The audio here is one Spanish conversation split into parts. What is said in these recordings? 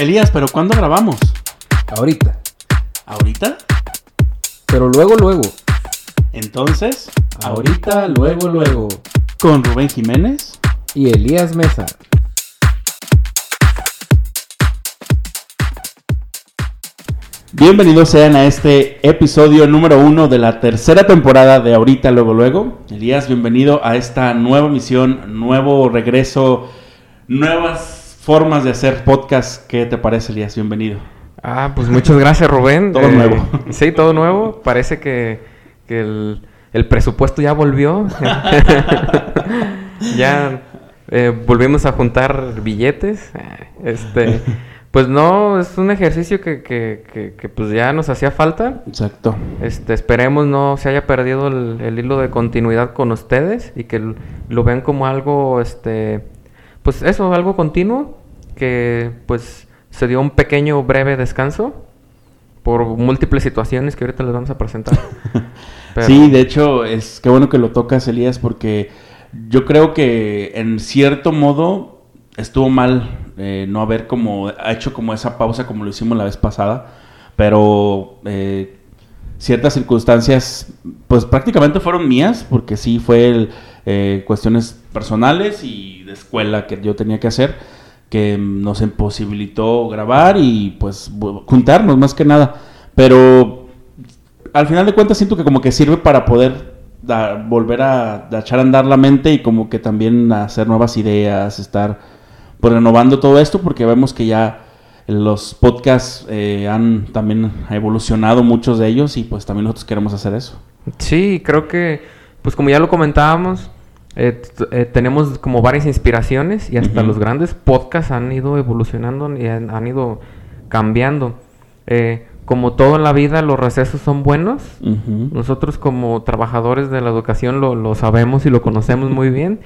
Elías, ¿pero cuándo grabamos? Ahorita. ¿Ahorita? Pero luego, luego. Entonces, Ahorita, luego, luego. con Rubén Jiménez. Y Elías Mesa. Bienvenidos sean a este episodio número uno de la tercera temporada de Ahorita Luego Luego. Elías, bienvenido a esta nueva misión, nuevo regreso, nuevas formas de hacer podcast. ¿Qué te parece, Elías? Bienvenido. Ah, pues muchas gracias, Rubén. Todo nuevo. Sí, todo nuevo. Parece que, que el, el presupuesto ya volvió. ya eh, volvimos a juntar billetes. Este, pues no, es un ejercicio que, que, que, que, pues ya nos hacía falta. Exacto. Este, esperemos no se haya perdido el, el hilo de continuidad con ustedes y que lo vean como algo, este, pues eso, algo continuo, que pues se dio un pequeño breve descanso por múltiples situaciones que ahorita les vamos a presentar. Pero- Sí, de hecho, es qué bueno que lo tocas, Elías, porque yo creo que en cierto modo estuvo mal eh, no haber como hecho como esa pausa como lo hicimos la vez pasada, pero eh, ciertas circunstancias, pues prácticamente fueron mías, porque sí fue el, eh, cuestiones personales y de escuela que yo tenía que hacer, que nos imposibilitó grabar y pues juntarnos más que nada. Pero al final de cuentas siento que como que sirve para poder volver a, a echar a andar la mente y como que también hacer nuevas ideas, estar pues, renovando todo esto porque vemos que ya los podcasts eh, han también evolucionado muchos de ellos y pues también nosotros queremos hacer eso. Sí, creo que, pues como ya lo comentábamos, eh, eh, tenemos como varias inspiraciones y hasta los grandes podcasts han ido evolucionando y han, han ido cambiando. Como todo en la vida, los recesos son buenos. Nosotros como trabajadores de la educación lo, lo sabemos y lo conocemos muy bien.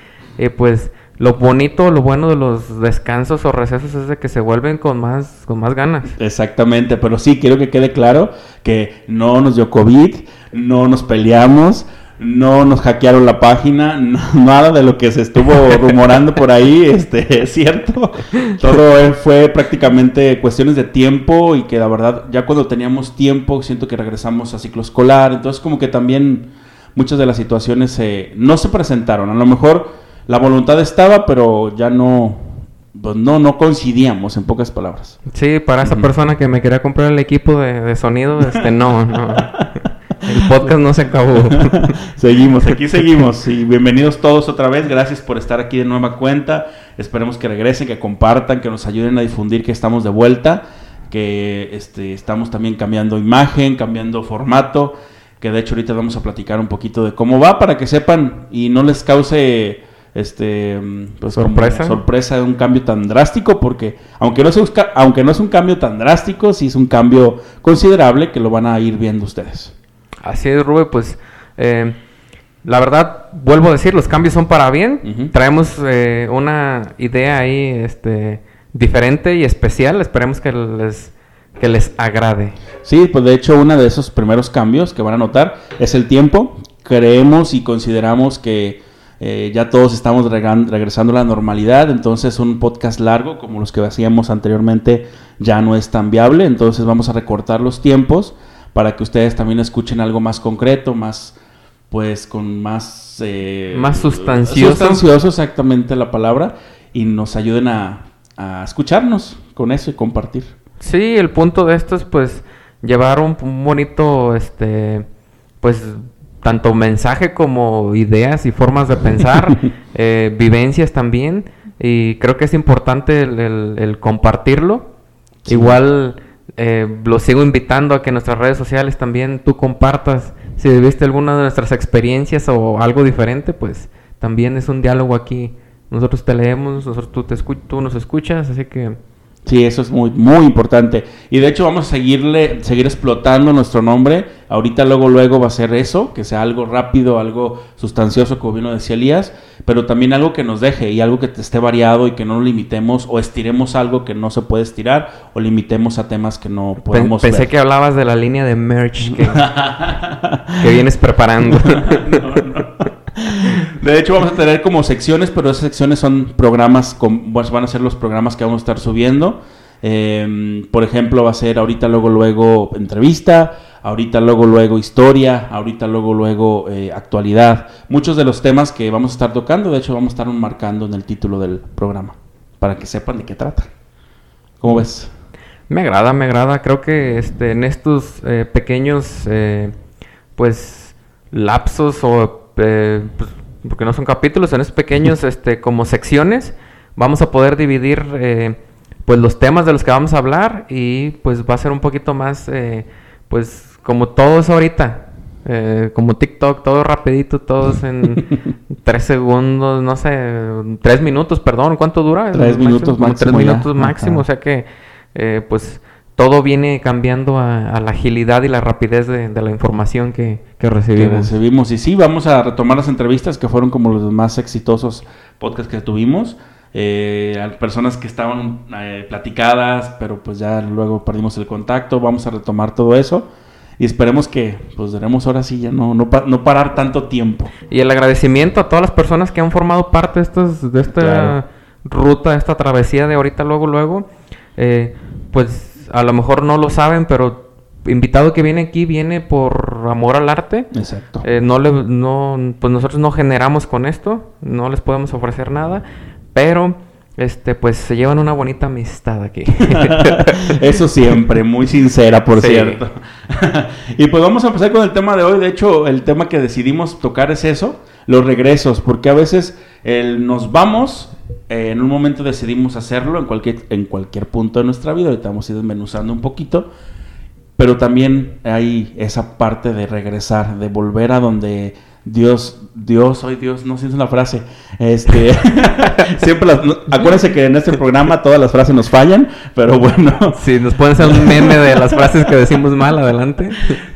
Pues lo bonito, lo bueno de los descansos o recesos es de que se vuelven con más, con más ganas. Exactamente, pero sí quiero que quede claro que no nos dio COVID, no nos peleamos, no nos hackearon la página, no- nada de lo que se estuvo rumorando por ahí este, es cierto. Todo fue prácticamente cuestiones de tiempo y que la verdad ya cuando teníamos tiempo siento que regresamos a ciclo escolar, entonces como que también muchas de las situaciones eh, no se presentaron. A lo mejor la voluntad estaba, pero ya no, pues no, no coincidíamos en pocas palabras. Sí, para esa persona que me quería comprar el equipo de, de sonido, este no, no. El podcast no se acabó. seguimos, aquí seguimos. Y bienvenidos todos otra vez. Gracias por estar aquí de nueva cuenta. Esperemos que regresen, que compartan, que nos ayuden a difundir que estamos de vuelta. Que este, estamos también cambiando imagen, cambiando formato. Que de hecho ahorita vamos a platicar un poquito de cómo va para que sepan y no les cause este pues como Sorpresa. sorpresa de un cambio tan drástico porque aunque no es aunque no es un cambio tan drástico sí es un cambio considerable que lo van a ir viendo ustedes Así es, Rube, pues eh, la verdad, vuelvo a decir, los cambios son para bien. Traemos eh, una idea ahí este, diferente y especial. Esperemos que les, que les agrade. Sí, pues de hecho uno de esos primeros cambios que van a notar es el tiempo. Creemos y consideramos que eh, ya todos estamos regresando a la normalidad, entonces un podcast largo como los que hacíamos anteriormente ya no es tan viable, entonces vamos a recortar los tiempos para que ustedes también escuchen algo más concreto, más pues con más... eh, Más sustancioso. Sustancioso, exactamente la palabra, y nos ayuden a a escucharnos con eso y compartir. Sí, el punto de esto es pues llevar un, un bonito, este, pues tanto mensaje como ideas y formas de pensar, eh, vivencias también, y creo que es importante el, el- el compartirlo. Sí. Igual eh, lo sigo invitando a que en nuestras redes sociales también tú compartas si viviste alguna de nuestras experiencias o algo diferente, pues también es un diálogo aquí. Nosotros te leemos, nosotros tú, te escu- tú nos escuchas, así que Sí, eso es muy, muy importante. Y de hecho vamos a seguirle, seguir explotando nuestro nombre. Ahorita luego, luego va a ser eso, que sea algo rápido, algo sustancioso, como bien lo decía Elías, pero también algo que nos deje y algo que esté variado y que no limitemos o estiremos algo que no se puede estirar o limitemos a temas que no podemos pensé ver. que hablabas de la línea de merch que, que vienes preparando. No, no. De hecho, vamos a tener como secciones, pero esas secciones son programas, pues van a ser los programas que vamos a estar subiendo. Eh, por ejemplo, va a ser ahorita, luego, luego entrevista, ahorita, luego, luego historia, ahorita, luego, luego eh, actualidad. Muchos de los temas que vamos a estar tocando, de hecho, vamos a estar marcando en el título del programa, para que sepan de qué trata. ¿Cómo ves? Me agrada, me agrada. Creo que este, en estos eh, pequeños, eh, pues, lapsos o, pues, porque no son capítulos, en estos pequeños, este, como secciones, vamos a poder dividir, eh, pues, los temas de los que vamos a hablar y, pues, va a ser un poquito más, eh, pues, como todo es ahorita. eh, como TikTok, todo rapidito, todos en tres segundos, no sé, tres minutos, perdón, ¿cuánto dura? Tres minutos tres máximo ya. minutos máximo, Ajá. o sea que eh, pues todo viene cambiando a, a la agilidad y la rapidez de, de la información que, que que recibimos. recibimos. Y sí, vamos a retomar las entrevistas que fueron como los más exitosos podcasts que tuvimos. Eh, a personas que estaban eh, platicadas, pero pues ya luego perdimos el contacto. Vamos a retomar todo eso. Y esperemos que, pues, daremos ahora sí ya no, no, pa- no parar tanto tiempo. Y el agradecimiento a todas las personas que han formado parte de, estos, de esta Claro. ruta, de esta travesía de ahorita, luego, luego. Eh, pues a lo mejor no lo saben, pero invitado que viene aquí viene por amor al arte. Exacto. Eh, no le, no, pues nosotros no generamos con esto, no les podemos ofrecer nada, pero este, pues se llevan una bonita amistad aquí. Eso siempre, muy sincera, por Sí. cierto. y pues vamos a empezar con el tema de hoy. De hecho, el tema que decidimos tocar es eso, los regresos, porque a veces el nos vamos, en un momento decidimos hacerlo en cualquier, en cualquier punto de nuestra vida, ahorita a ir desmenuzando un poquito, pero también hay esa parte de regresar, de volver a donde Dios, Dios, hoy Dios, no sé si es una frase, este, siempre las, no- acuérdense que en este programa todas las frases nos fallan, pero bueno, si nos pueden hacer un meme de las frases que decimos mal, adelante.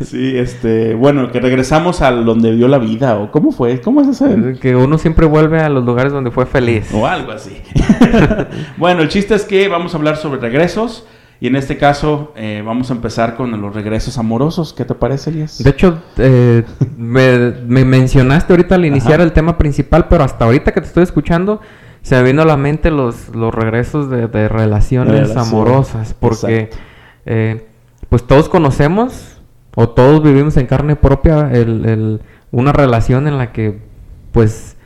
sí, este, bueno, que regresamos a donde vio la vida, o cómo fue, cómo es ese, Que uno siempre vuelve a los lugares donde fue feliz. o algo así. bueno, el chiste es que vamos a hablar sobre regresos, y en este caso eh, vamos a empezar con los regresos amorosos, ¿qué te parece, Elías? De hecho, eh, me, me mencionaste ahorita al iniciar Ajá. el tema principal, pero hasta ahorita que te estoy escuchando, se me vino a la mente los, los regresos de, de relaciones Relación. amorosas, porque eh, pues todos conocemos o todos vivimos en carne propia el, el- una relación en la que pues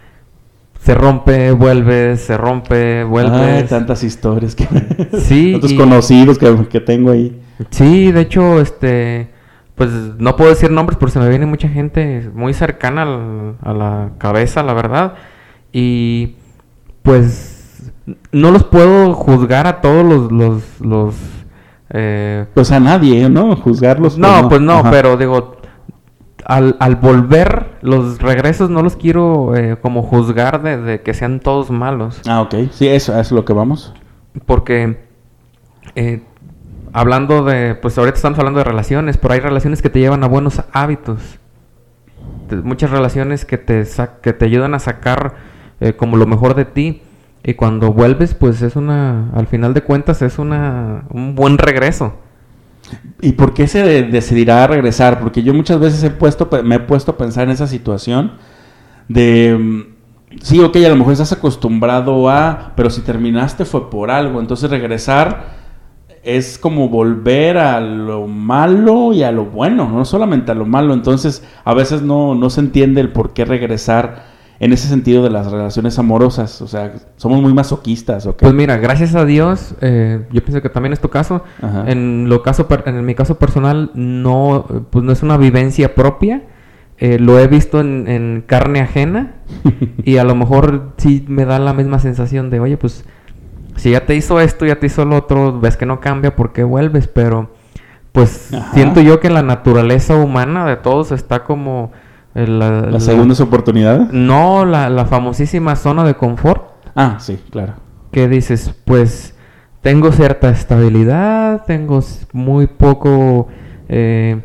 se rompe, vuelves, se rompe, Ay, vuelves. tantas historias que Sí, tantos y- conocidos que, que tengo ahí. Sí, de hecho, este, pues no puedo decir nombres, pero se me viene mucha gente muy cercana al- a la cabeza, la verdad. Y pues no los puedo juzgar a todos los, los, los eh, Pues a nadie, ¿no? Juzgarlos. no, pues no, Ajá. pero digo, al, al volver, los regresos no los quiero eh, como juzgar de, de que sean todos malos. Ah, ok. Sí, eso, eso es lo que vamos. Porque eh, hablando de, pues ahorita estamos hablando de relaciones, pero hay relaciones que te llevan a buenos hábitos. Te- muchas relaciones que te, que te ayudan a sacar eh, como lo mejor de ti. Y cuando vuelves, pues es una, al final de cuentas, es una, un buen regreso. ¿Y por qué se de- decidirá regresar? Porque yo muchas veces he puesto, me he puesto a pensar en esa situación de... mm, Sí, ok, a lo mejor estás acostumbrado a... Pero si terminaste fue por algo. Entonces regresar es como volver a lo malo y a lo bueno, no solamente a lo malo. Entonces a veces no, no se entiende el por qué regresar en ese sentido de las relaciones amorosas? O sea, ¿somos muy masoquistas o qué? Pues mira, gracias a Dios, eh, yo pienso que también es tu caso. Ajá. En lo caso, en mi caso personal, no, pues no es una vivencia propia. Eh, lo he visto en, en carne ajena y a lo mejor sí me da la misma sensación de, oye, pues si ya te hizo esto, ya te hizo lo otro, ves que no cambia, ¿por qué vuelves? Pero pues Ajá. siento yo que la naturaleza humana de todos está como... la, ¿Las segundas oportunidades? No, la, la famosísima zona de confort Ah, sí, claro. que dices, pues tengo cierta estabilidad, tengo muy poco eh,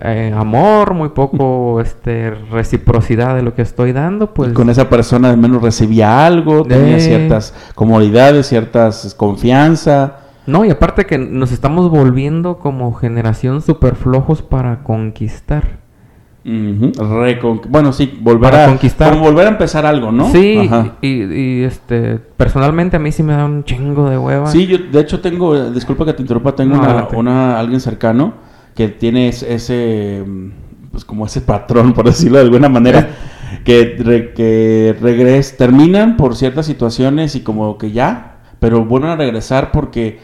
eh, amor, muy poco este, reciprocidad de lo que estoy dando, pues Y con esa persona al menos recibía algo, tenía Eh. ciertas comodidades, ciertas confianza. no, y aparte que nos estamos volviendo como generación súper flojos para conquistar. Recon- Bueno, sí, volver Para a conquistar. volver a empezar algo, ¿no? Sí, y, y, este, personalmente a mí sí me da un chingo de hueva. Sí, yo de hecho tengo, eh, disculpa que te interrumpa, tengo No, una, alguien cercano que tiene ese, pues como ese patrón, por decirlo de alguna manera, que, re- que regres, terminan por ciertas situaciones y como que ya, pero vuelven a regresar porque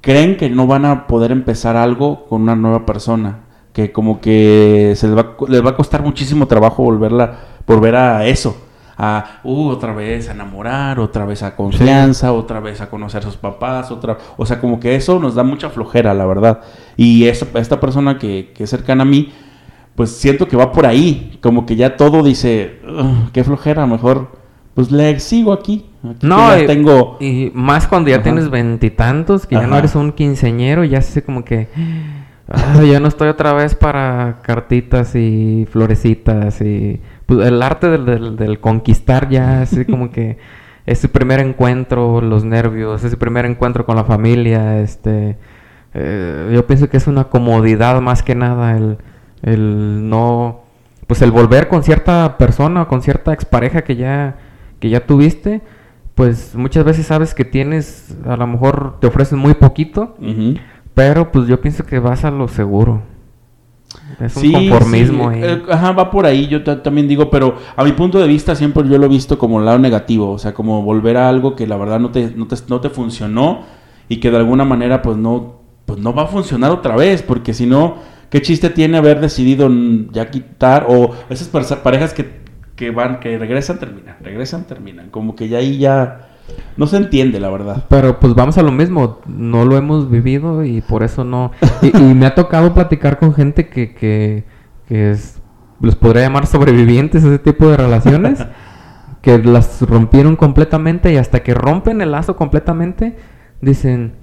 creen que no van a poder empezar algo con una nueva persona, que como que se les va, a co- les va a costar muchísimo trabajo volverla, volver a eso. A, uh, otra vez a enamorar, otra vez a confianza, otra vez a conocer a sus papás, otra, o sea, como que eso nos da mucha flojera, la verdad. Y esa, esta persona que, que es cercana a mí, pues siento que va por ahí, como que ya todo dice, "Ugh, qué flojera, mejor, pues le sigo aquí. aquí No, y, tengo, y más cuando ya Ajá. tienes veintitantos, que ya no eres un quinceñero, ya se como que "Ah, ya no estoy otra vez para cartitas y florecitas y pues el arte del, del- del conquistar ya así como que ese primer encuentro, los nervios, ese primer encuentro con la familia, este eh, yo pienso que es una comodidad más que nada el, el no pues el volver con cierta persona o con cierta expareja que ya que ya tuviste pues muchas veces sabes que tienes a lo mejor te ofrecen muy poquito Ujú. Pero pues yo pienso que vas a lo seguro. Es un Sí, conformismo sí, eh, ajá, va por ahí, yo ta- también digo, pero a mi punto de vista siempre yo lo he visto como el lado negativo, o sea, como volver a algo que la verdad no te, no te, no te funcionó y que de alguna manera pues no, pues no va a funcionar otra vez, porque si no, ¿qué chiste tiene haber decidido ya quitar o esas parejas que, que van, que regresan, terminan, regresan, terminan, como que ya ahí ya no se entiende la verdad. Pero pues vamos a lo mismo, no lo hemos vivido y por eso no... Y, y me ha tocado platicar con gente que, que, que es, los podría llamar sobrevivientes a ese tipo de relaciones, que las rompieron completamente y hasta que rompen el lazo completamente, dicen,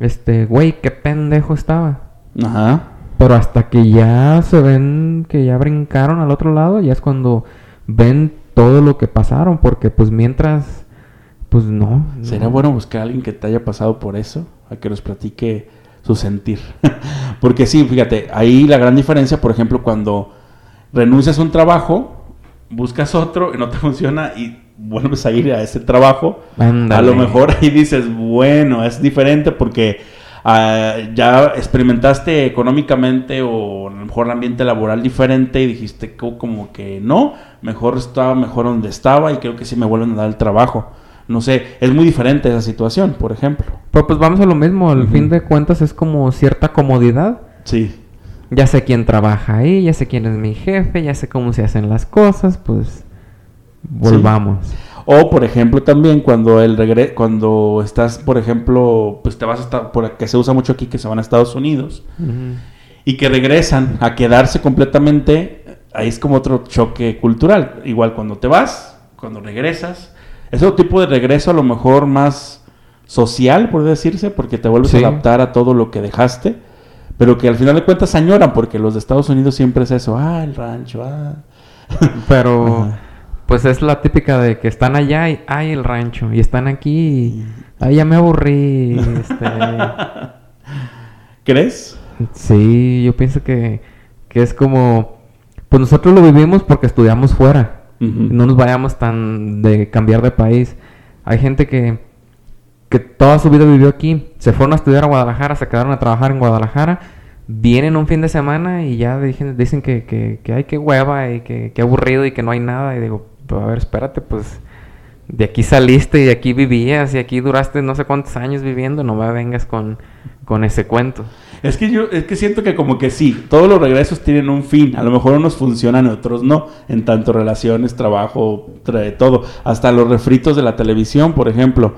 este, güey, qué pendejo estaba. Ajá. Pero hasta que ya se ven que ya brincaron al otro lado, ya es cuando ven todo lo que pasaron, porque pues mientras, pues no. Sería no. bueno buscar a alguien que te haya pasado por eso, a que nos platique su sentir. Porque sí, fíjate, ahí la gran diferencia, por ejemplo, cuando renuncias a un trabajo, buscas otro y no te funciona y vuelves a ir a ese trabajo, a lo mejor ahí dices, bueno, es diferente porque ah, ya experimentaste económicamente o a lo mejor el ambiente laboral diferente y dijiste co- como que no, mejor estaba mejor donde estaba y creo que sí me vuelven a dar el trabajo. No sé, es muy diferente esa situación, por ejemplo. Pero pues vamos a lo mismo, al fin de cuentas es como cierta comodidad. Sí. Ya sé quién trabaja ahí, ya sé quién es mi jefe, ya sé cómo se hacen las cosas, pues volvamos. O por ejemplo también cuando el regre cuando estás, por ejemplo, pues te vas a estar, por que se usa mucho aquí que se van a Estados Unidos y que regresan a quedarse completamente, ahí es como otro choque cultural. Igual cuando te vas, cuando regresas, es otro tipo de regreso a lo mejor más social, por decirse, porque te vuelves Sí. a adaptar a todo lo que dejaste, pero que al final de cuentas añoran, porque los de Estados Unidos siempre es eso, ah, el rancho, ah. Pero Ajá. pues es la típica de que están allá y hay el rancho y están aquí y ay, ya me aburrí. este, ¿Crees? sí, yo pienso que, que es como pues nosotros lo vivimos porque estudiamos fuera. No nos vayamos tan de cambiar de país. Hay gente que que toda su vida vivió aquí, se fueron a estudiar a Guadalajara, se quedaron a trabajar en Guadalajara, vienen un fin de semana y ya dicen, dicen que, que, que hay que hueva y que, que aburrido y que no hay nada. Y digo, a ver, espérate, pues de aquí saliste y aquí vivías y aquí duraste no sé cuántos años viviendo, no me vengas con, con ese cuento. Es que yo es que siento que como que sí, todos los regresos tienen un fin. A lo mejor unos funcionan, otros no. En tanto relaciones, trabajo, tra- todo. Hasta los refritos de la televisión, por ejemplo.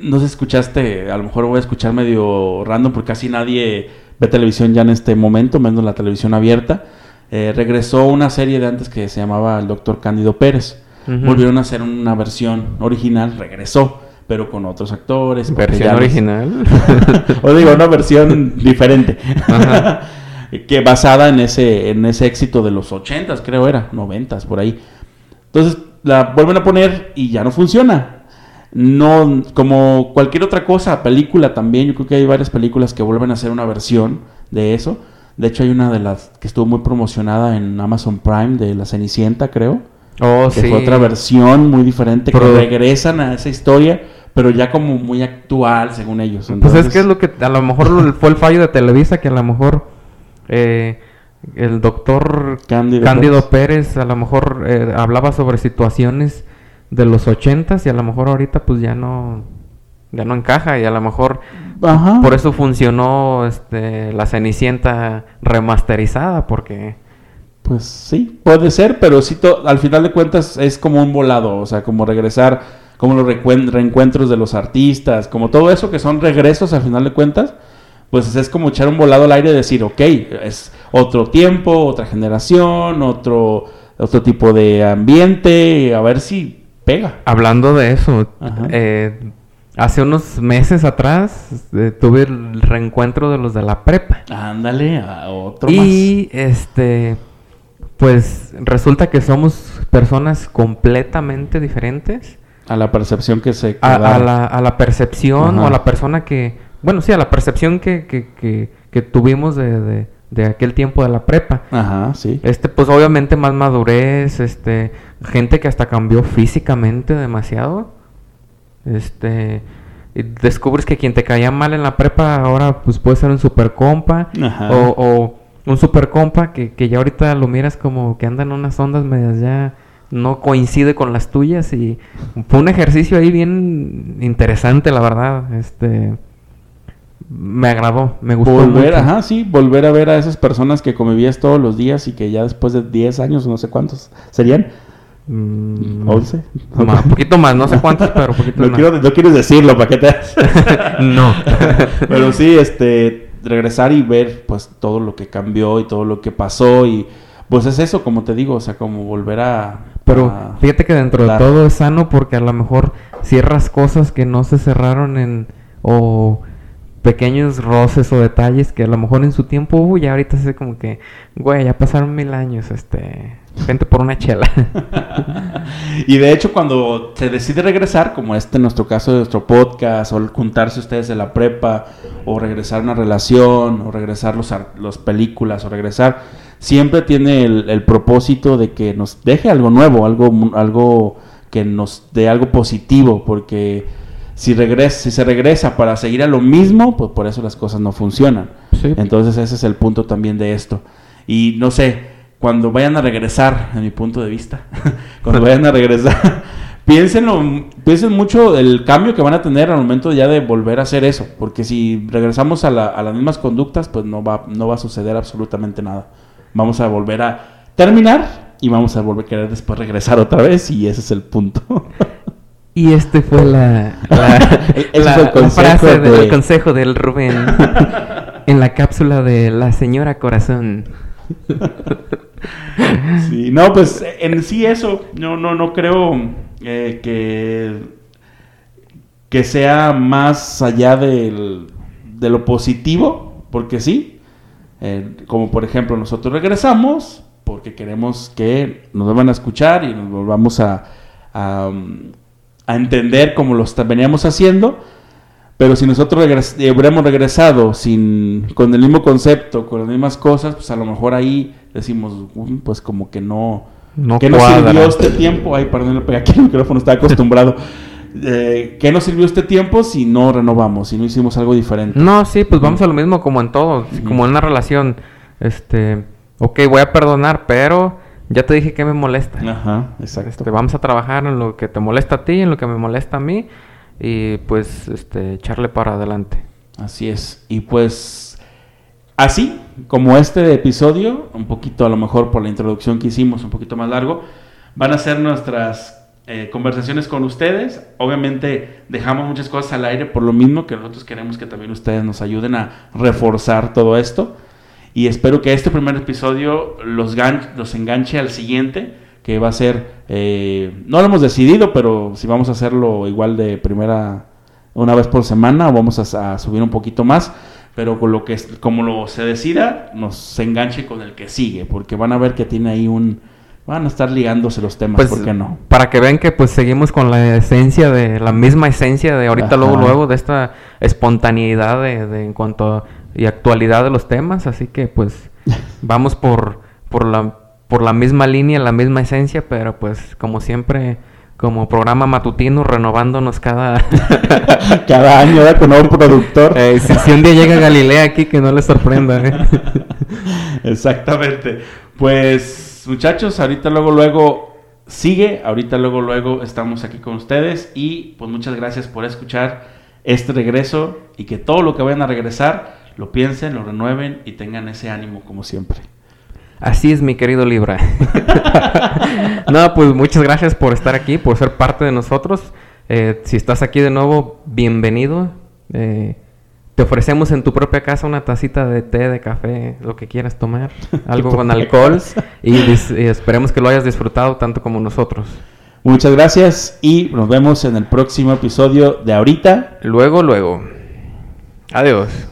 No sé escuchaste, a lo mejor voy a escuchar medio random porque casi nadie ve televisión ya en este momento, menos la televisión abierta. Eh, regresó una serie de antes que se llamaba El Doctor Cándido Pérez. Volvieron a hacer una versión original, regresó, pero con otros actores. Versión original. o digo, una versión diferente. Ajá. que basada en ese, en ese éxito de los 80s, creo era, 90s, por ahí. Entonces la vuelven a poner y ya no funciona. No, como cualquier otra cosa, película también, yo creo que hay varias películas que vuelven a hacer una versión de eso. De hecho, hay una de las que estuvo muy promocionada en Amazon Prime de La Cenicienta, creo. Oh, que sí. fue otra versión muy diferente, que regresan a esa historia, pero ya como muy actual, según ellos. Pues Entonces, es que es lo que a lo mejor fue el fallo de Televisa, que a lo mejor eh, el doctor Cándido Cándido, Pérez. a lo mejor eh, hablaba sobre situaciones de los ochentas y a lo mejor ahorita pues ya no ya no encaja y a lo mejor Ajá. por eso funcionó este la Cenicienta remasterizada porque Pues sí, puede ser, pero sí, al final de cuentas es como un volado, o sea, como regresar, como los reencuentros de los artistas, como todo eso que son regresos al final de cuentas, pues es como echar un volado al aire y decir, ok, es otro tiempo, otra generación, otro, otro tipo de ambiente, a ver si pega. hablando de eso eh, hace unos meses atrás eh, tuve el reencuentro de los de la prepa. Ándale, a otro Y este, pues resulta que somos personas completamente diferentes. A la percepción que se a, a la, a la percepción Ajá. o a la persona que, bueno, sí, a la percepción que, que, que, que tuvimos de, de, de aquel tiempo de la prepa. Ajá, sí. Este, pues obviamente más madurez, este, gente que hasta cambió físicamente demasiado. Este, y descubres que quien te caía mal en la prepa ahora pues puede ser un super compa Ajá. o, o un super compa que, que ya ahorita lo miras como que andan unas ondas medias ya no coincide con las tuyas y fue un ejercicio ahí bien interesante la verdad, este me agradó, me gustó Volver, mucho. ajá, sí, volver a ver a esas personas que convivías todos los días y que ya después de 10 años, no sé cuántos, serían Mm, 11. más, poquito más, no sé cuántos, pero poquito No, más. quiero, no quieres decirlo, ¿para qué te no. Pero sí, este, regresar y ver pues todo lo que cambió y todo lo que pasó y pues es eso, como te digo, o sea, como volver a... Pero a- fíjate que dentro de todo es sano porque a lo mejor cierras cosas que no se cerraron en o pequeños roces o detalles que a lo mejor en su tiempo hubo y ahorita es como que, güey, ya pasaron mil años, este, vente por una chela. y de hecho cuando se decide regresar, como este en nuestro caso de nuestro podcast, o el juntarse ustedes de la prepa, o regresar a una relación, o regresar los, ar- los películas, o regresar, siempre tiene el, el propósito de que nos deje algo nuevo, algo, algo que nos dé algo positivo, porque si, regresa, si se regresa para seguir a lo mismo, pues por eso las cosas no funcionan. Sí. Entonces ese es el punto también de esto. Y no sé, cuando vayan a regresar, en mi punto de vista, cuando vayan a regresar, piénsenlo, piensen mucho el cambio que van a tener al momento ya de volver a hacer eso. Porque si regresamos a, la- a las mismas conductas, pues no va, no va a suceder absolutamente nada. Vamos a volver a terminar y vamos a volver a querer después regresar otra vez y ese es el punto. Y este fue la, la, Ese la- fue el la frase de- del consejo del Rubén en la cápsula de la señora corazón. Sí, no, pues en sí eso, no, no, no creo eh, que, que sea más allá del- de lo positivo, porque sí, eh, como por ejemplo nosotros regresamos porque queremos que nos vuelvan a escuchar y nos volvamos a, a, entender como lo veníamos haciendo, pero si nosotros regres- eh, hubiéramos regresado sin, con el mismo concepto, con las mismas cosas, pues a lo mejor ahí decimos, "Mm, pues como que no, No ¿qué nos cuadra. sirvió este tiempo? Ay, perdón, aquí el micrófono, estaba acostumbrado. Eh, ¿Qué nos sirvió este tiempo si no renovamos, si no hicimos algo diferente? No, sí, pues vamos a lo mismo como en todo, como en una relación. Este, ok, voy a perdonar, pero ya te dije que me molesta. Ajá, exacto. Este, vamos a trabajar en lo que te molesta a ti, en lo que me molesta a mí y pues este, echarle para adelante. Así es. Y pues así como este episodio, un poquito a lo mejor por la introducción que hicimos, un poquito más largo, van a ser nuestras eh, conversaciones con ustedes. Obviamente dejamos muchas cosas al aire por lo mismo que nosotros queremos que también ustedes nos ayuden a reforzar todo esto. Y espero que este primer episodio los, los enganche al siguiente, que va a ser, eh, no lo hemos decidido, pero si vamos a hacerlo igual de primera, una vez por semana, o vamos a, subir un poquito más, pero con lo que como lo se decida, nos enganche con el que sigue, porque van a ver que tiene ahí un, van a estar ligándose los temas, pues, ¿por qué no? Para que vean que pues seguimos con la esencia de, la misma esencia de ahorita luego luego, de esta espontaneidad de, en cuanto a, y actualidad de los temas, así que pues vamos por, por la por la misma línea, la misma esencia, pero pues como siempre como programa matutino renovándonos cada cada año con nuevo productor. Eh, si, un día llega Galilea aquí que no le sorprenda. ¿eh? Exactamente. Pues muchachos, ahorita luego, luego sigue, ahorita luego, luego estamos aquí con ustedes y pues muchas gracias por escuchar este regreso y que todo lo que vayan a regresar lo piensen, lo renueven y tengan ese ánimo como siempre. Así es, mi querido Libra. no, pues muchas gracias por estar aquí, por ser parte de nosotros. Eh, si estás aquí de nuevo, bienvenido. Eh, te ofrecemos en tu propia casa una tacita de té, de café, lo que quieras tomar, algo con alcohol y, esperemos que lo hayas disfrutado tanto como nosotros. Muchas gracias y nos vemos en el próximo episodio de ahorita. Luego, luego. Adiós.